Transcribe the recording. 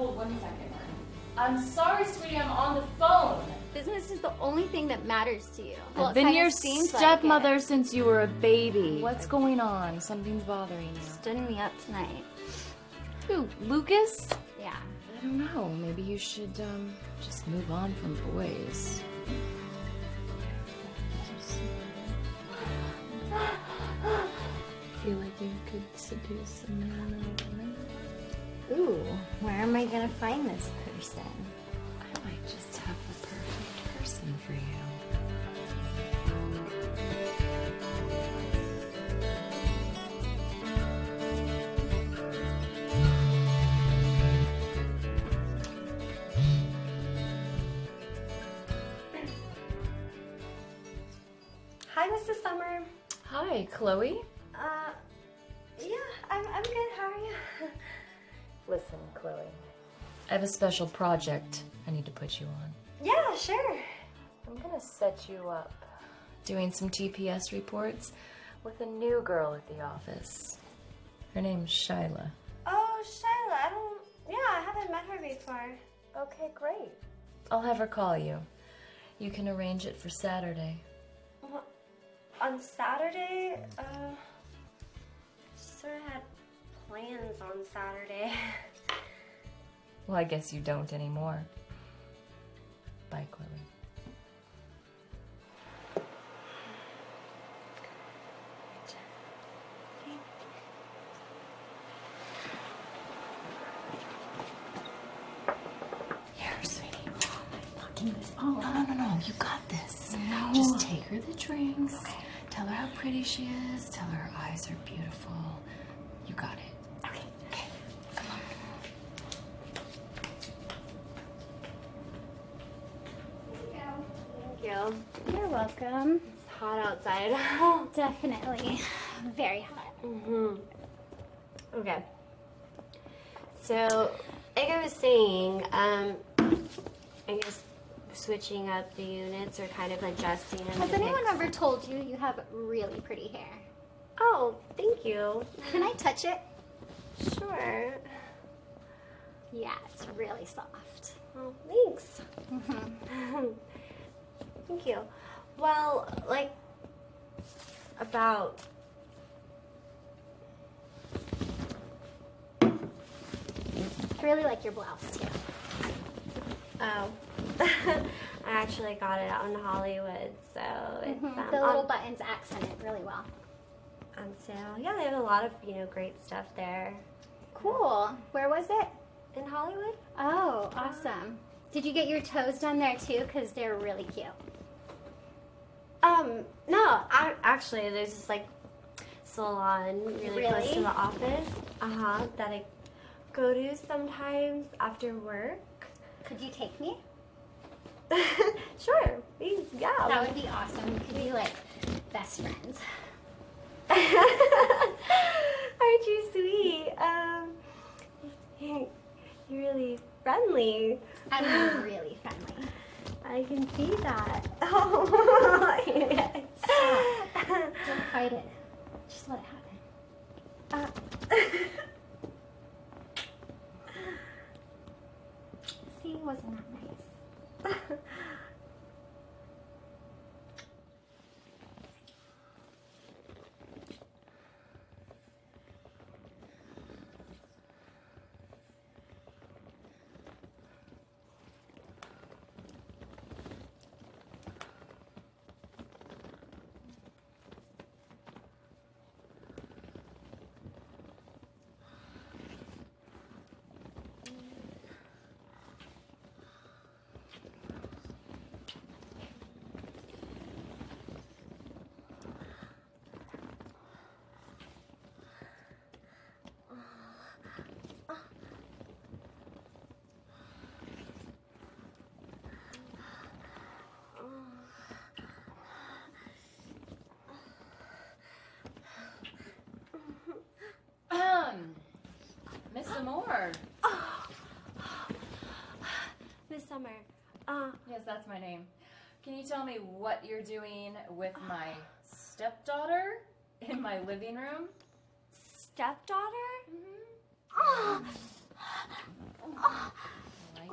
Hold one second. I'm sorry, sweetie, I'm on the phone. Business is the only thing that matters to you. Well, I've been your seems like stepmother since you were a baby. What's going on? Something's bothering you. Stood me up tonight. Who, Lucas? Yeah. I don't know. Maybe you should um just move on from boys. Feel like you could seduce a man or a woman? Ooh, where am I gonna find this person? I might just have the perfect person for you. Hi, Mrs. Summer. Hi, Chloe. Uh, yeah, I'm, I'm good. How are you? Listen, Chloe. I have a special project I need to put you on. yeah, sure. I'm gonna set you up doing some TPS reports with a new girl at the office. Her name's Shyla. Oh, Shyla, I don't. Yeah, I haven't met her before. Okay, great. I'll have her call you. You can arrange it for Saturday. Well, on Saturday, uh, sort of had plans on Saturday. Well, I guess you don't anymore. Bye, Chloe. Here, sweetie. Oh my fucking No, no, no, no. You got this. Just take her the drinks. Tell her how pretty she is. Tell her her eyes are beautiful. You got it. Okay. Okay. Come on. Thank you. You're welcome. It's hot outside. Definitely. Very hot. hmm Okay. So, like I was saying, um, I guess switching up the units or kind of adjusting them. Has anyone mix- ever told you you have really pretty hair? Oh, thank you. Can I touch it? Sure. Yeah, it's really soft. Well, thanks. hmm Thank you. Well, like, about. I really like your blouse too. Oh. I actually got it out in Hollywood, so it's Mhm. um, The little on, buttons accent it really well. on sale. Yeah, they have a lot of, you know, great stuff there. Cool. Where was it? In Hollywood? Oh, awesome. Did you get your toes done there too? Because they're really cute. Um, no, I, actually, there's this, like, salon really, close to the office. Uh-huh, that I go to sometimes after work. Could you take me? sure. we- Yeah. That would be awesome. We could be like best friends. Aren't you sweet? Um, you're really friendly. I'm really friendly. I can see that. Oh, yes. Don't fight it. Just let it happen. Uh, See, wasn't that nice? Um, Mr. Moore. Miss Summer. Uh, Yes, that's my name. Can you tell me what you're doing with my stepdaughter in my living room? stepdaughter? Mm-hmm. Oh, Like